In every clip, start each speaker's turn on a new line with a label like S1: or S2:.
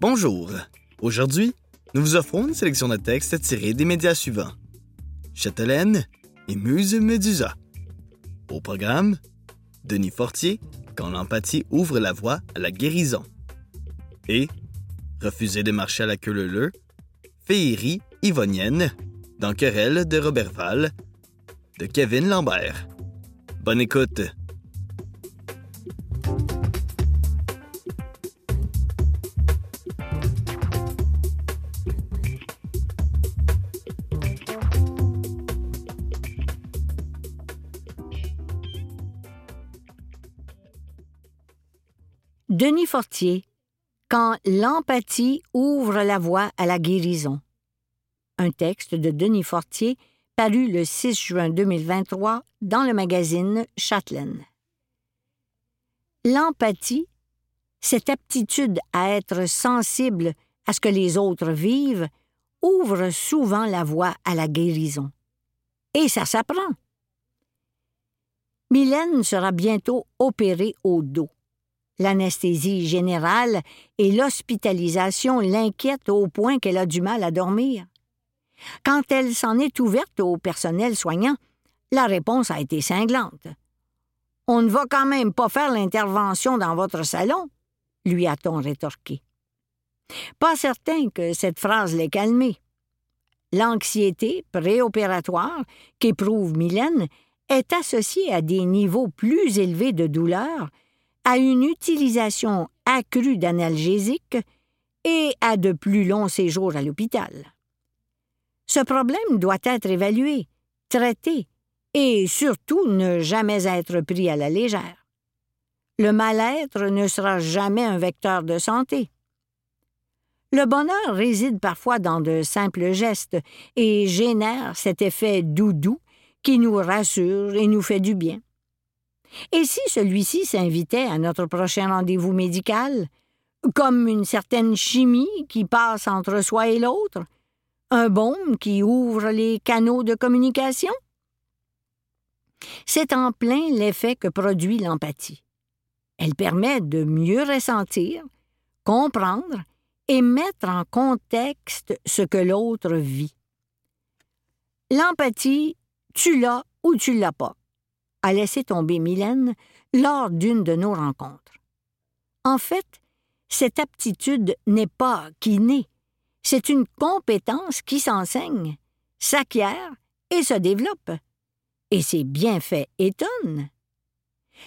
S1: Bonjour. Aujourd'hui, nous vous offrons une sélection de textes tirés des médias suivants. Châtelaine et Muse Médusa. Au programme, Denis Fortier, quand l'empathie ouvre la voie à la guérison. Et Refuser de marcher à la queue leu Féerie Yvonienne, dans Querelle de Robert Val, de Kevin Lambert. Bonne écoute!
S2: Fortier, Quand l'empathie ouvre la voie à la guérison. Un texte de Denis Fortier paru le 6 juin 2023 dans le magazine Châtelaine. L'empathie, cette aptitude à être sensible à ce que les autres vivent, ouvre souvent la voie à la guérison. Et ça s'apprend. Mylène sera bientôt opérée au dos. L'anesthésie générale et l'hospitalisation l'inquiètent au point qu'elle a du mal à dormir. Quand elle s'en est ouverte au personnel soignant, la réponse a été cinglante. On ne va quand même pas faire l'intervention dans votre salon, lui a-t-on rétorqué. Pas certain que cette phrase l'ait calmée. L'anxiété préopératoire qu'éprouve Mylène est associée à des niveaux plus élevés de douleur à une utilisation accrue d'analgésiques et à de plus longs séjours à l'hôpital. Ce problème doit être évalué, traité et surtout ne jamais être pris à la légère. Le mal-être ne sera jamais un vecteur de santé. Le bonheur réside parfois dans de simples gestes et génère cet effet doudou qui nous rassure et nous fait du bien. Et si celui-ci s'invitait à notre prochain rendez-vous médical, comme une certaine chimie qui passe entre soi et l'autre, un baume qui ouvre les canaux de communication? C'est en plein l'effet que produit l'empathie. Elle permet de mieux ressentir, comprendre et mettre en contexte ce que l'autre vit. L'empathie, tu l'as ou tu l'as pas a laissé tomber Mylène lors d'une de nos rencontres. En fait, cette aptitude n'est pas qui naît, c'est une compétence qui s'enseigne, s'acquiert et se développe. Et ses bienfaits étonnent.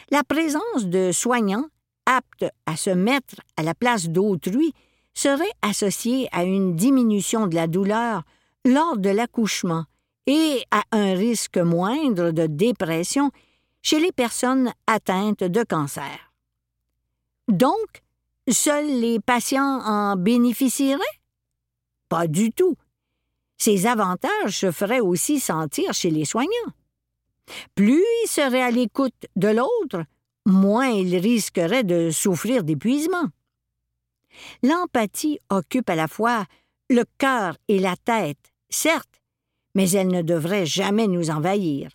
S2: La présence de soignants aptes à se mettre à la place d'autrui serait associée à une diminution de la douleur lors de l'accouchement et à un risque moindre de dépression chez les personnes atteintes de cancer. Donc, seuls les patients en bénéficieraient? Pas du tout. Ces avantages se feraient aussi sentir chez les soignants. Plus ils seraient à l'écoute de l'autre, moins ils risqueraient de souffrir d'épuisement. L'empathie occupe à la fois le cœur et la tête, certes, mais elle ne devrait jamais nous envahir.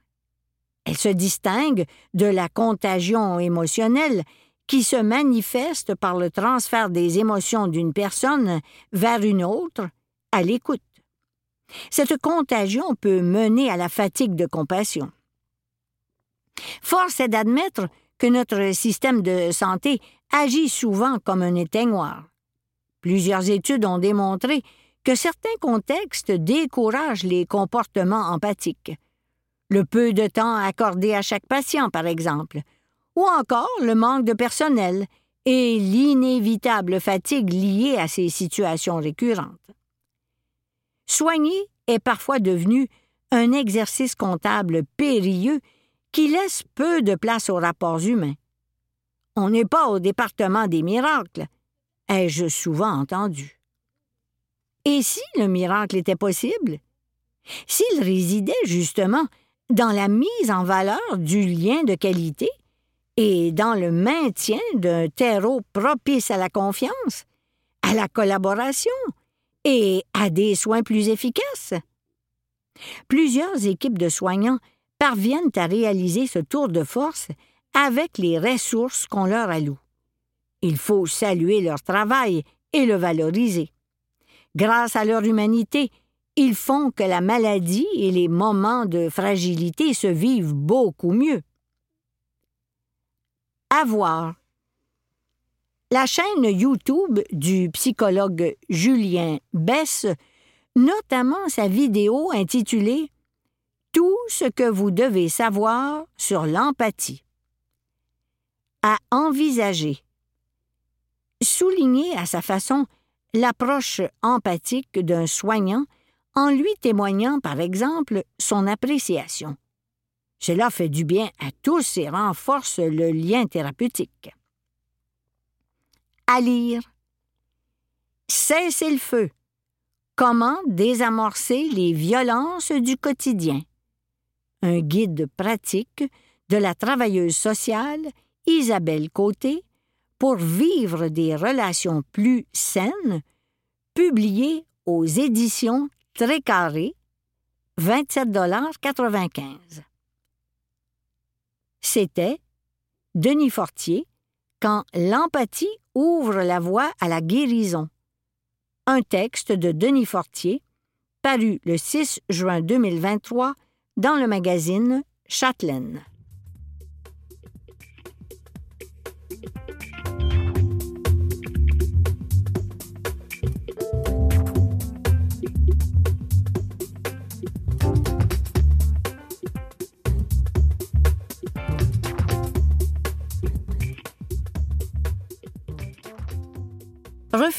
S2: Elle se distingue de la contagion émotionnelle qui se manifeste par le transfert des émotions d'une personne vers une autre à l'écoute. Cette contagion peut mener à la fatigue de compassion. Force est d'admettre que notre système de santé agit souvent comme un éteignoir. Plusieurs études ont démontré que certains contextes découragent les comportements empathiques. Le peu de temps accordé à chaque patient, par exemple, ou encore le manque de personnel et l'inévitable fatigue liée à ces situations récurrentes. Soigner est parfois devenu un exercice comptable périlleux qui laisse peu de place aux rapports humains. On n'est pas au département des miracles, ai-je souvent entendu. Et si le miracle était possible? S'il résidait justement dans la mise en valeur du lien de qualité et dans le maintien d'un terreau propice à la confiance, à la collaboration et à des soins plus efficaces? Plusieurs équipes de soignants parviennent à réaliser ce tour de force avec les ressources qu'on leur alloue. Il faut saluer leur travail et le valoriser. Grâce à leur humanité, ils font que la maladie et les moments de fragilité se vivent beaucoup mieux. Avoir. La chaîne YouTube du psychologue Julien Bess, notamment sa vidéo intitulée Tout ce que vous devez savoir sur l'empathie. À envisager. Souligner à sa façon l'approche empathique d'un soignant en lui témoignant, par exemple, son appréciation. Cela fait du bien à tous et renforce le lien thérapeutique. À lire. Cessez le feu. Comment désamorcer les violences du quotidien? Un guide pratique de la travailleuse sociale Isabelle Côté pour vivre des relations plus saines, publié aux éditions Très Carré, 27,95 C'était Denis Fortier quand l'empathie ouvre la voie à la guérison. Un texte de Denis Fortier, paru le 6 juin 2023 dans le magazine Châtelaine.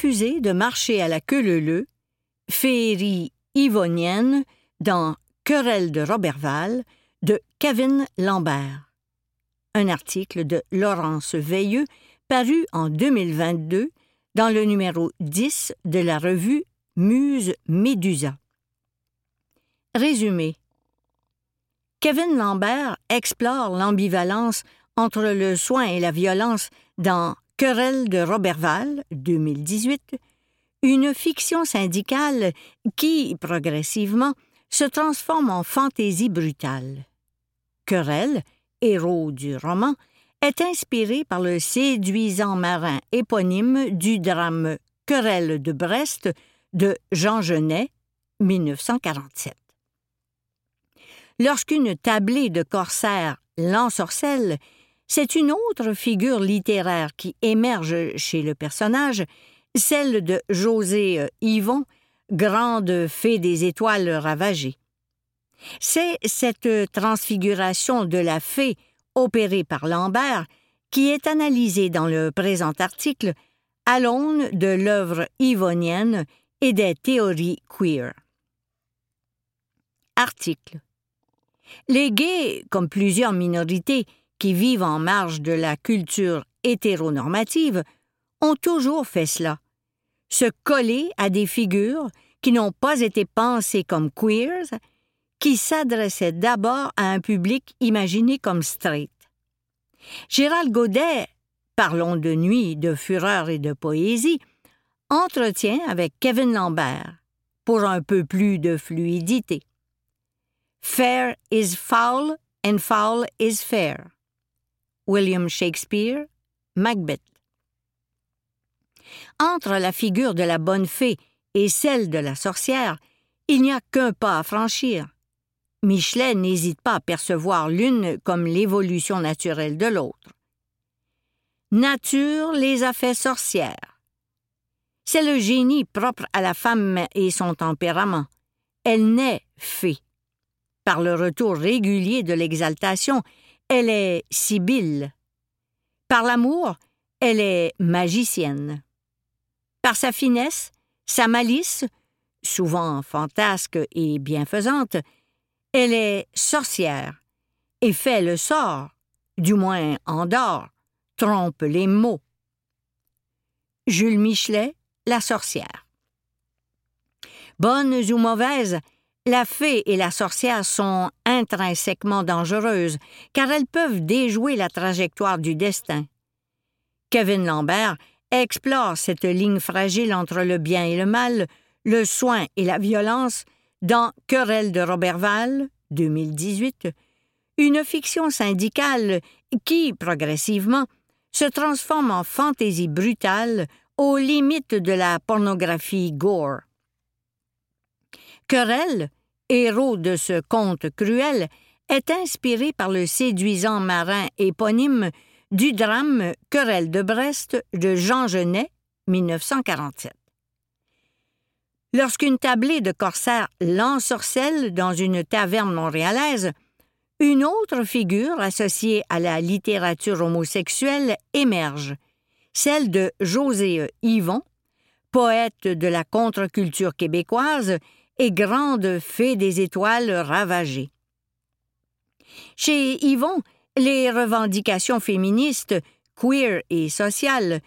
S2: De marcher à la queue leu-leu, féerie yvonienne dans Querelle de Roberval de Kevin Lambert. Un article de Laurence Veilleux paru en 2022 dans le numéro 10 de la revue Muse Médusa. Résumé. Kevin Lambert explore l'ambivalence entre le soin et la violence dans Querelle de Roberval, 2018, une fiction syndicale qui, progressivement, se transforme en fantaisie brutale. Querelle, héros du roman, est inspiré par le séduisant marin éponyme du drame Querelle de Brest de Jean Genet, 1947. Lorsqu'une tablée de corsaires l'ensorcelle, c'est une autre figure littéraire qui émerge chez le personnage, celle de José euh, Yvon, grande fée des étoiles ravagées. C'est cette transfiguration de la fée opérée par Lambert qui est analysée dans le présent article à l'aune de l'œuvre yvonienne et des théories queer. Article. Les gays, comme plusieurs minorités, qui vivent en marge de la culture hétéronormative, ont toujours fait cela, se coller à des figures qui n'ont pas été pensées comme queers, qui s'adressaient d'abord à un public imaginé comme straight. Gérald Godet, parlons de nuit, de fureur et de poésie, entretient avec Kevin Lambert pour un peu plus de fluidité. Fair is foul and foul is fair. William Shakespeare, Macbeth. Entre la figure de la bonne fée et celle de la sorcière, il n'y a qu'un pas à franchir. Michelet n'hésite pas à percevoir l'une comme l'évolution naturelle de l'autre. Nature les a fait sorcières. C'est le génie propre à la femme et son tempérament. Elle naît fée. Par le retour régulier de l'exaltation, elle est sibylle. Par l'amour, elle est magicienne. Par sa finesse, sa malice, souvent fantasque et bienfaisante, elle est sorcière et fait le sort, du moins endort, trompe les mots. Jules Michelet, La sorcière. Bonnes ou mauvaises, la fée et la sorcière sont intrinsèquement dangereuses, car elles peuvent déjouer la trajectoire du destin. Kevin Lambert explore cette ligne fragile entre le bien et le mal, le soin et la violence, dans Querelle de Roberval, 2018, une fiction syndicale qui, progressivement, se transforme en fantaisie brutale aux limites de la pornographie gore. Querelle, héros de ce conte cruel, est inspiré par le séduisant marin éponyme du drame Querelle de Brest de Jean Genet, 1947. Lorsqu'une tablée de corsaires l'ensorcelle dans une taverne montréalaise, une autre figure associée à la littérature homosexuelle émerge, celle de José Yvon, poète de la contre-culture québécoise et grande fée des étoiles ravagées. Chez Yvon, les revendications féministes, queer et sociales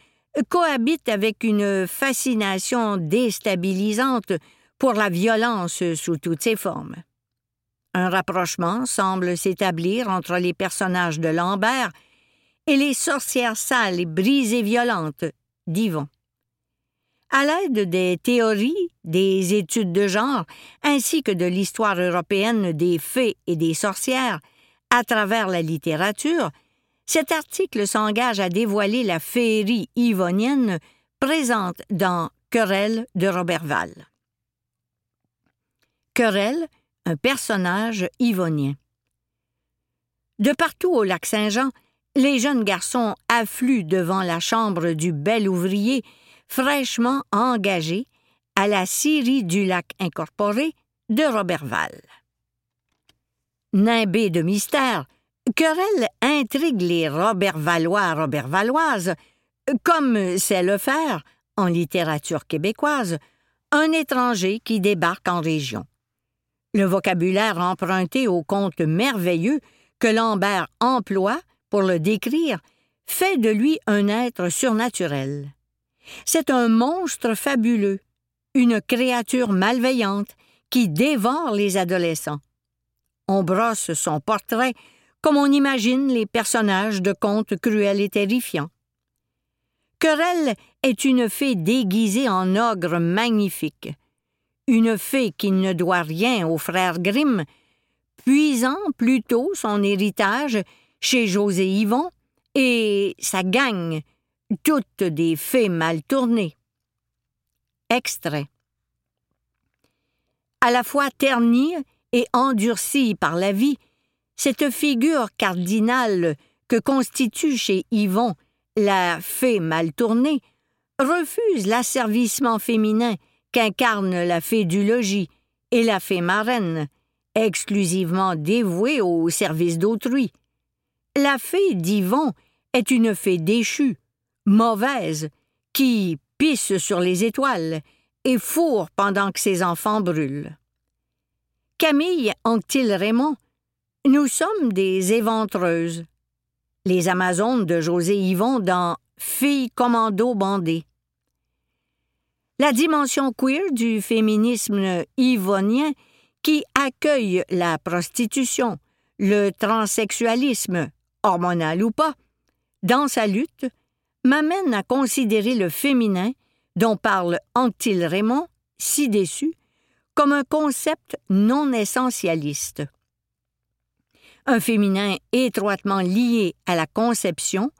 S2: cohabitent avec une fascination déstabilisante pour la violence sous toutes ses formes. Un rapprochement semble s'établir entre les personnages de Lambert et les sorcières sales et brisées violentes d'Yvon. À l'aide des théories, des études de genre, ainsi que de l'histoire européenne des fées et des sorcières, à travers la littérature, cet article s'engage à dévoiler la féerie yvonienne présente dans Querelle de Roberval. Querelle, un personnage yvonien. De partout au lac Saint-Jean, les jeunes garçons affluent devant la chambre du bel ouvrier fraîchement engagé à la scierie du lac incorporé de Roberval. Nimbé de mystère, Querelle intrigue les Robertvallois Robertvalloises, comme sait le faire, en littérature québécoise, un étranger qui débarque en région. Le vocabulaire emprunté au conte merveilleux que Lambert emploie pour le décrire fait de lui un être surnaturel. C'est un monstre fabuleux, une créature malveillante qui dévore les adolescents. On brosse son portrait comme on imagine les personnages de contes cruels et terrifiants. Querelle est une fée déguisée en ogre magnifique, une fée qui ne doit rien aux frères Grimm, puisant plutôt son héritage chez José Yvon et sa gang, toutes des fées mal tournées. Extrait. À la fois ternie et endurcie par la vie, cette figure cardinale que constitue chez Yvon la fée mal tournée refuse l'asservissement féminin qu'incarne la fée du logis et la fée marraine, exclusivement dévouée au service d'autrui. La fée d'Yvon est une fée déchue, mauvaise, qui sur les étoiles et fourre pendant que ses enfants brûlent. Camille Anctil-Raymond, nous sommes des éventreuses. Les Amazones de José Yvon dans Filles commando bandées. La dimension queer du féminisme yvonien qui accueille la prostitution, le transsexualisme, hormonal ou pas, dans sa lutte, m'amène à considérer le féminin, dont parle Anctil Raymond, si déçu, comme un concept non essentialiste. Un féminin étroitement lié à la conception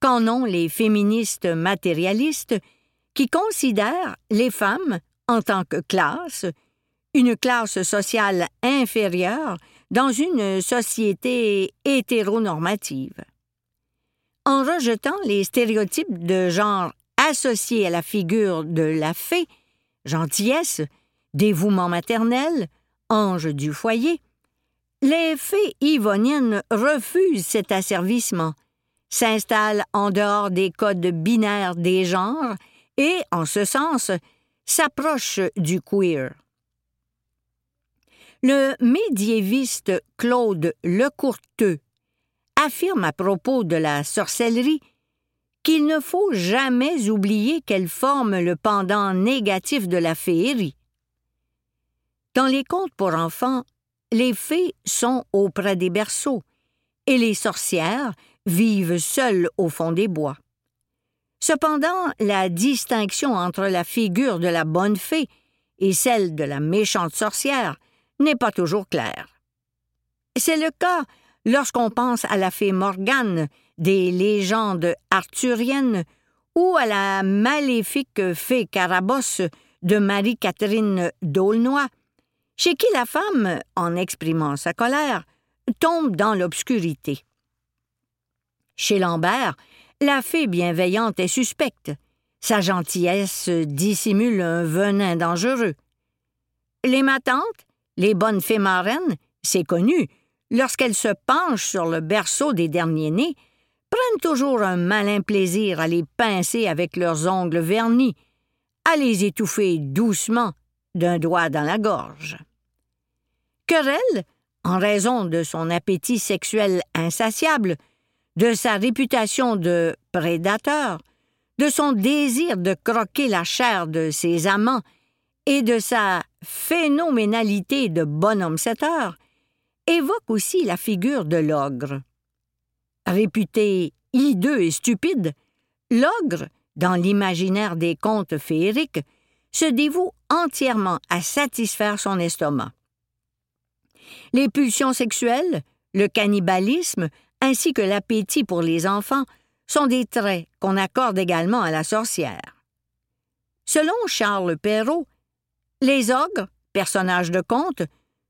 S2: qu'en ont les féministes matérialistes qui considèrent les femmes en tant que classe, une classe sociale inférieure dans une société hétéronormative. En rejetant les stéréotypes de genre associés à la figure de la fée, gentillesse, dévouement maternel, ange du foyer, les fées yvoniennes refusent cet asservissement, s'installent en dehors des codes binaires des genres et, en ce sens, s'approchent du queer. Le médiéviste Claude Lecourteux affirme à propos de la sorcellerie qu'il ne faut jamais oublier qu'elle forme le pendant négatif de la féerie. Dans les contes pour enfants, les fées sont auprès des berceaux et les sorcières vivent seules au fond des bois. Cependant, la distinction entre la figure de la bonne fée et celle de la méchante sorcière n'est pas toujours clair. C'est le cas lorsqu'on pense à la fée Morgane des légendes arthuriennes ou à la maléfique fée Carabosse de Marie-Catherine d'Aulnoy, chez qui la femme, en exprimant sa colère, tombe dans l'obscurité. Chez Lambert, la fée bienveillante est suspecte. Sa gentillesse dissimule un venin dangereux. Les matantes, les bonnes fées marraines, c'est connu, lorsqu'elles se penchent sur le berceau des derniers-nés, prennent toujours un malin plaisir à les pincer avec leurs ongles vernis, à les étouffer doucement d'un doigt dans la gorge. Querelle, en raison de son appétit sexuel insatiable, de sa réputation de prédateur, de son désir de croquer la chair de ses amants et de sa phénoménalité de bonhomme setteur, évoque aussi la figure de l'ogre. Réputé hideux et stupide, l'ogre, dans l'imaginaire des contes féeriques, se dévoue entièrement à satisfaire son estomac. Les pulsions sexuelles, le cannibalisme, ainsi que l'appétit pour les enfants sont des traits qu'on accorde également à la sorcière. Selon Charles Perrault, les ogres, personnages de conte,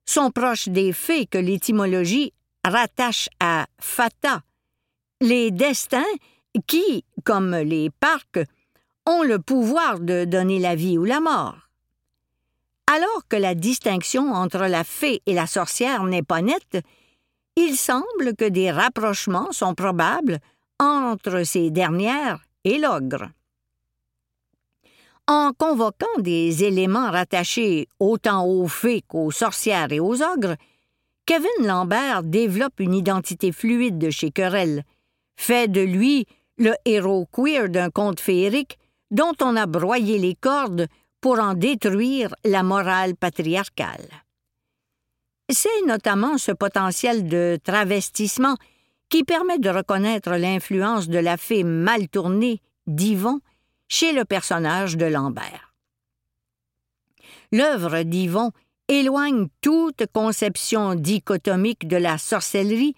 S2: sont proches des fées que l'étymologie rattache à fata, les destins qui, comme les parcs, ont le pouvoir de donner la vie ou la mort. Alors que la distinction entre la fée et la sorcière n'est pas nette, il semble que des rapprochements sont probables entre ces dernières et l'ogre. En convoquant des éléments rattachés autant aux fées qu'aux sorcières et aux ogres, Kevin Lambert développe une identité fluide de chez Querelle, fait de lui le héros queer d'un conte féerique dont on a broyé les cordes pour en détruire la morale patriarcale. C'est notamment ce potentiel de travestissement qui permet de reconnaître l'influence de la fée mal tournée d'Yvon chez le personnage de Lambert. L'œuvre d'Yvon éloigne toute conception dichotomique de la sorcellerie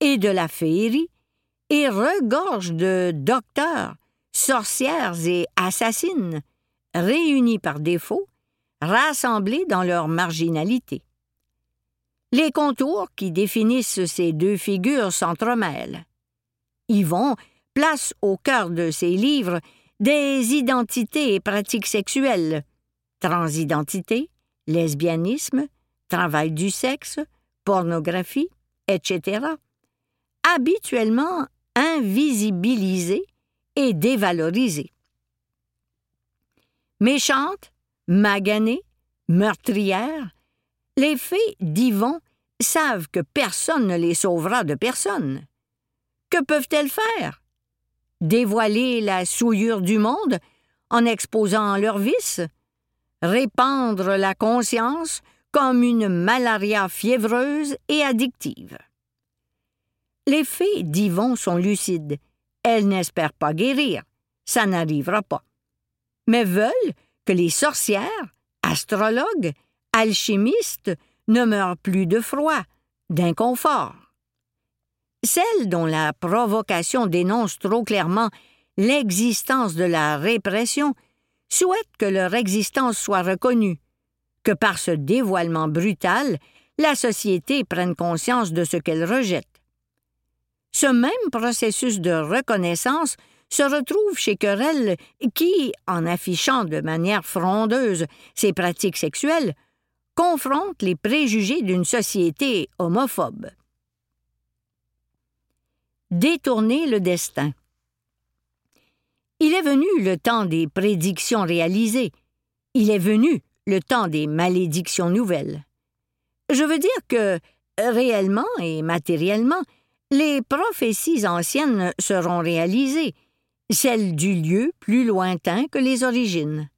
S2: et de la féerie et regorge de docteurs, sorcières et assassines, réunis par défaut, rassemblés dans leur marginalité. Les contours qui définissent ces deux figures s'entremêlent. Yvon place au cœur de ses livres des identités et pratiques sexuelles, transidentité, lesbianisme, travail du sexe, pornographie, etc., habituellement invisibilisées et dévalorisées. Méchantes, maganées, meurtrières, les fées d'Yvon savent que personne ne les sauvera de personne. Que peuvent-elles faire? Dévoiler la souillure du monde en exposant leurs vices? Répandre la conscience comme une malaria fiévreuse et addictive. Les fées d'Yvon sont lucides. Elles n'espèrent pas guérir. Ça n'arrivera pas. Mais veulent que les sorcières, astrologues alchimistes ne meurent plus de froid, d'inconfort. Celles dont la provocation dénonce trop clairement l'existence de la répression souhaitent que leur existence soit reconnue, que par ce dévoilement brutal, la société prenne conscience de ce qu'elle rejette. Ce même processus de reconnaissance se retrouve chez Querelle qui, en affichant de manière frondeuse ses pratiques sexuelles, confronte les préjugés d'une société homophobe. Détourner le destin. Il est venu le temps des prédictions réalisées. Il est venu le temps des malédictions nouvelles. Je veux dire que, réellement et matériellement, les prophéties anciennes seront réalisées, celles du lieu plus lointain que les origines.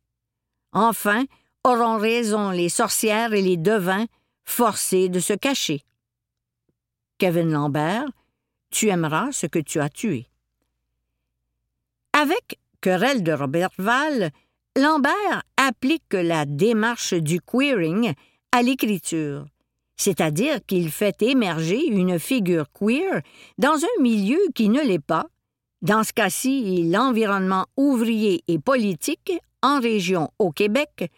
S2: Enfin, auront raison les sorcières et les devins forcés de se cacher. Kevin Lambert, tu aimeras ce que tu as tué. Avec Querelle de Robert Val, Lambert applique la démarche du queering à l'écriture, c'est-à-dire qu'il fait émerger une figure queer dans un milieu qui ne l'est pas, dans ce cas-ci l'environnement ouvrier et politique en région au Québec,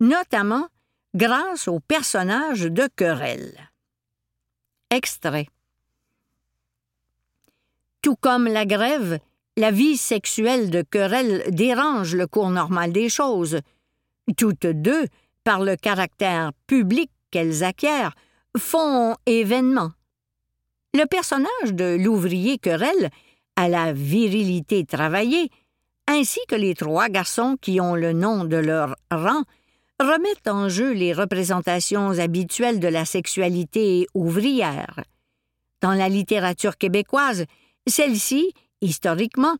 S2: notamment grâce au personnage de Querelle. Extrait. Tout comme la grève, la vie sexuelle de Querelle dérange le cours normal des choses. Toutes deux, par le caractère public qu'elles acquièrent, font événement. Le personnage de l'ouvrier Querelle, à la virilité travaillée, ainsi que les trois garçons qui ont le nom de leur rang, remettent en jeu les représentations habituelles de la sexualité ouvrière. Dans la littérature québécoise, celle-ci, historiquement,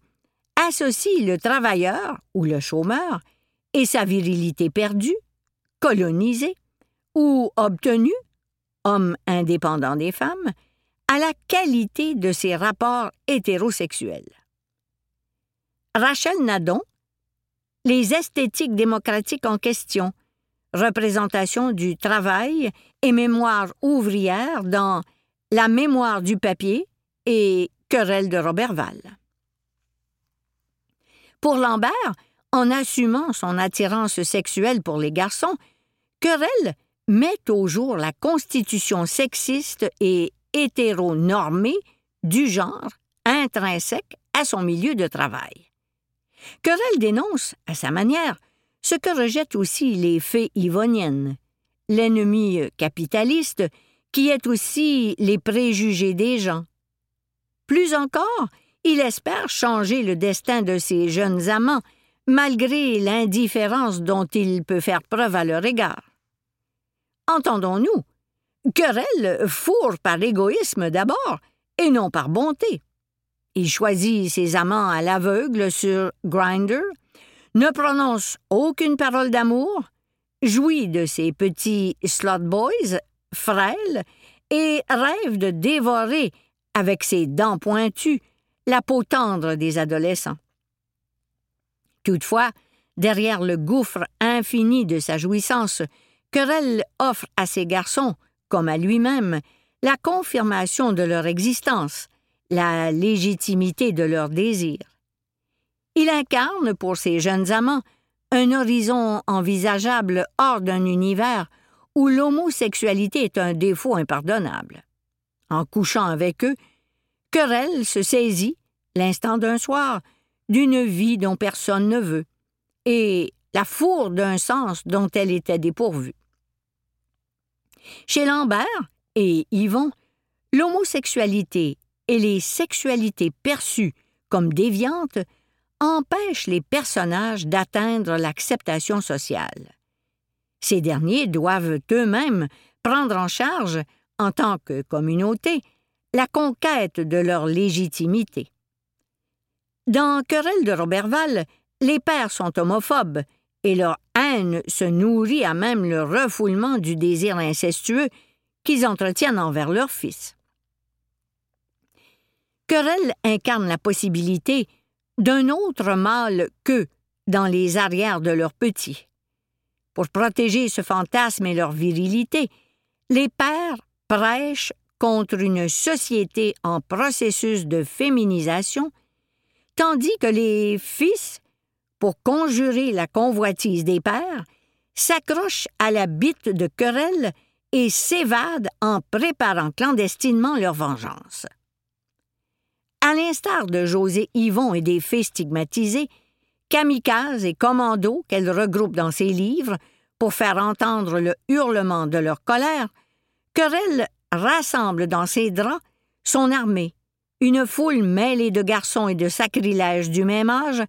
S2: associe le travailleur ou le chômeur et sa virilité perdue, colonisée ou obtenue, homme indépendant des femmes, à la qualité de ses rapports hétérosexuels. Rachel Nadon, Les esthétiques démocratiques en question, représentation du travail et mémoire ouvrière dans La mémoire du papier et Querelle de Robertval. Pour Lambert, en assumant son attirance sexuelle pour les garçons, Querelle met au jour la constitution sexiste et hétéronormée du genre intrinsèque à son milieu de travail. Querelle dénonce, à sa manière, ce que rejettent aussi les fées yvoniennes, l'ennemi capitaliste qui est aussi les préjugés des gens. Plus encore, il espère changer le destin de ses jeunes amants, malgré l'indifférence dont il peut faire preuve à leur égard. Entendons-nous, Querelle fourre par égoïsme d'abord, et non par bonté. Il choisit ses amants à l'aveugle sur Grinder, ne prononce aucune parole d'amour, jouit de ses petits slot boys, frêles, et rêve de dévorer, avec ses dents pointues, la peau tendre des adolescents. Toutefois, derrière le gouffre infini de sa jouissance, Querelle offre à ses garçons, comme à lui-même, la confirmation de leur existence, la légitimité de leurs désirs. Il incarne pour ses jeunes amants un horizon envisageable hors d'un univers où l'homosexualité est un défaut impardonnable. En couchant avec eux, Querelle se saisit, l'instant d'un soir, d'une vie dont personne ne veut, et la fourre d'un sens dont elle était dépourvue. Chez Lambert et Yvon, l'homosexualité et les sexualités perçues comme déviantes empêchent les personnages d'atteindre l'acceptation sociale. Ces derniers doivent eux-mêmes prendre en charge, en tant que communauté, la conquête de leur légitimité. Dans Querelle de Robertval, les pères sont homophobes et leur haine se nourrit à même le refoulement du désir incestueux qu'ils entretiennent envers leurs fils. Querelle incarne la possibilité d'un autre mâle qu'eux dans les arrières de leurs petits. Pour protéger ce fantasme et leur virilité, les pères prêchent contre une société en processus de féminisation, tandis que les fils, pour conjurer la convoitise des pères, s'accrochent à la bite de querelle et s'évadent en préparant clandestinement leur vengeance. À l'instar de José Yvon et des fées stigmatisés, kamikazes et commandos qu'elle regroupe dans ses livres pour faire entendre le hurlement de leur colère, Querelle rassemble dans ses draps son armée, une foule mêlée de garçons et de sacrilèges du même âge,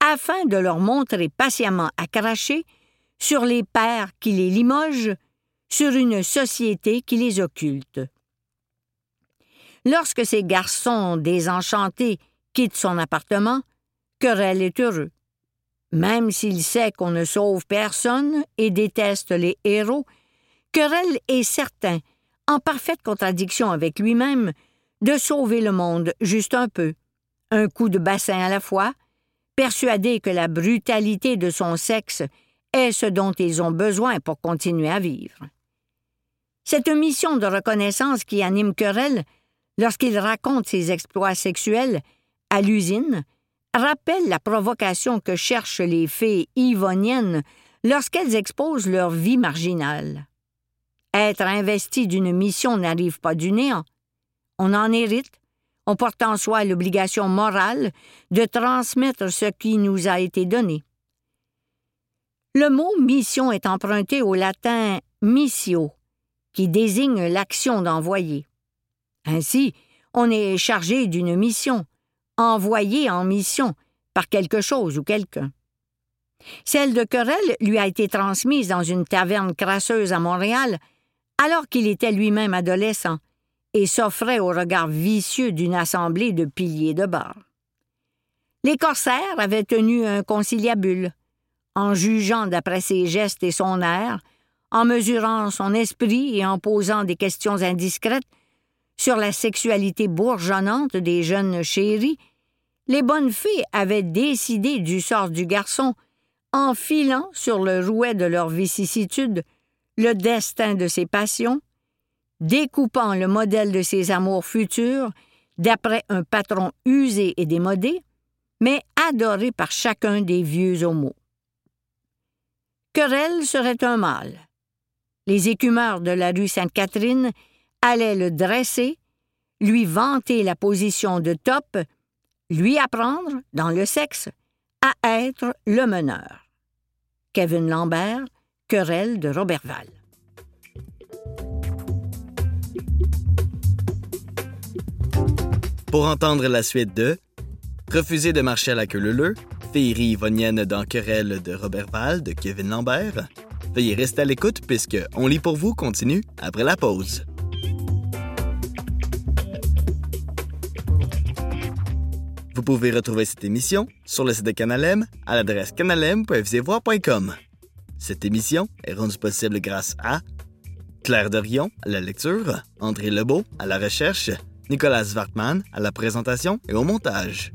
S2: afin de leur montrer patiemment à cracher sur les pères qui les limogent, sur une société qui les occulte. Lorsque ces garçons désenchantés quittent son appartement, Querelle est heureux. Même s'il sait qu'on ne sauve personne et déteste les héros, Querelle est certain, en parfaite contradiction avec lui-même, de sauver le monde juste un peu, un coup de bassin à la fois, persuadé que la brutalité de son sexe est ce dont ils ont besoin pour continuer à vivre. Cette mission de reconnaissance qui anime Querelle lorsqu'il raconte ses exploits sexuels, à l'usine, rappelle la provocation que cherchent les fées yvoniennes lorsqu'elles exposent leur vie marginale. Être investi d'une mission n'arrive pas du néant. On en hérite, on porte en soi l'obligation morale de transmettre ce qui nous a été donné. Le mot mission est emprunté au latin missio, qui désigne l'action d'envoyer. Ainsi, on est chargé d'une mission, envoyé en mission par quelque chose ou quelqu'un. Celle de Querelle lui a été transmise dans une taverne crasseuse à Montréal, alors qu'il était lui-même adolescent et s'offrait au regard vicieux d'une assemblée de piliers de bar. Les corsaires avaient tenu un conciliabule, en jugeant d'après ses gestes et son air, en mesurant son esprit et en posant des questions indiscrètes sur la sexualité bourgeonnante des jeunes chéris, les bonnes fées avaient décidé du sort du garçon en filant sur le rouet de leur vicissitude le destin de ses passions, découpant le modèle de ses amours futurs d'après un patron usé et démodé, mais adoré par chacun des vieux homos. Querelle serait un mâle. Les écumeurs de la rue Sainte-Catherine allaient le dresser, lui vanter la position de top, lui apprendre, dans le sexe, à être le meneur. Kevin Lambert, Querelle de Robertval.
S1: Pour entendre la suite de Refuser de marcher à la queue leu Féerie Yvonienne dans Querelle de Robertval de Kevin Lambert. Veuillez rester à l'écoute puisque On lit pour vous continue après la pause. Vous pouvez retrouver cette émission sur le site de Canalem à l'adresse canalem.fcvoir.com. Cette émission est rendue possible grâce à Claire Dorion à la lecture, André Lebeau à la recherche, Nicolas Wartman à la présentation et au montage.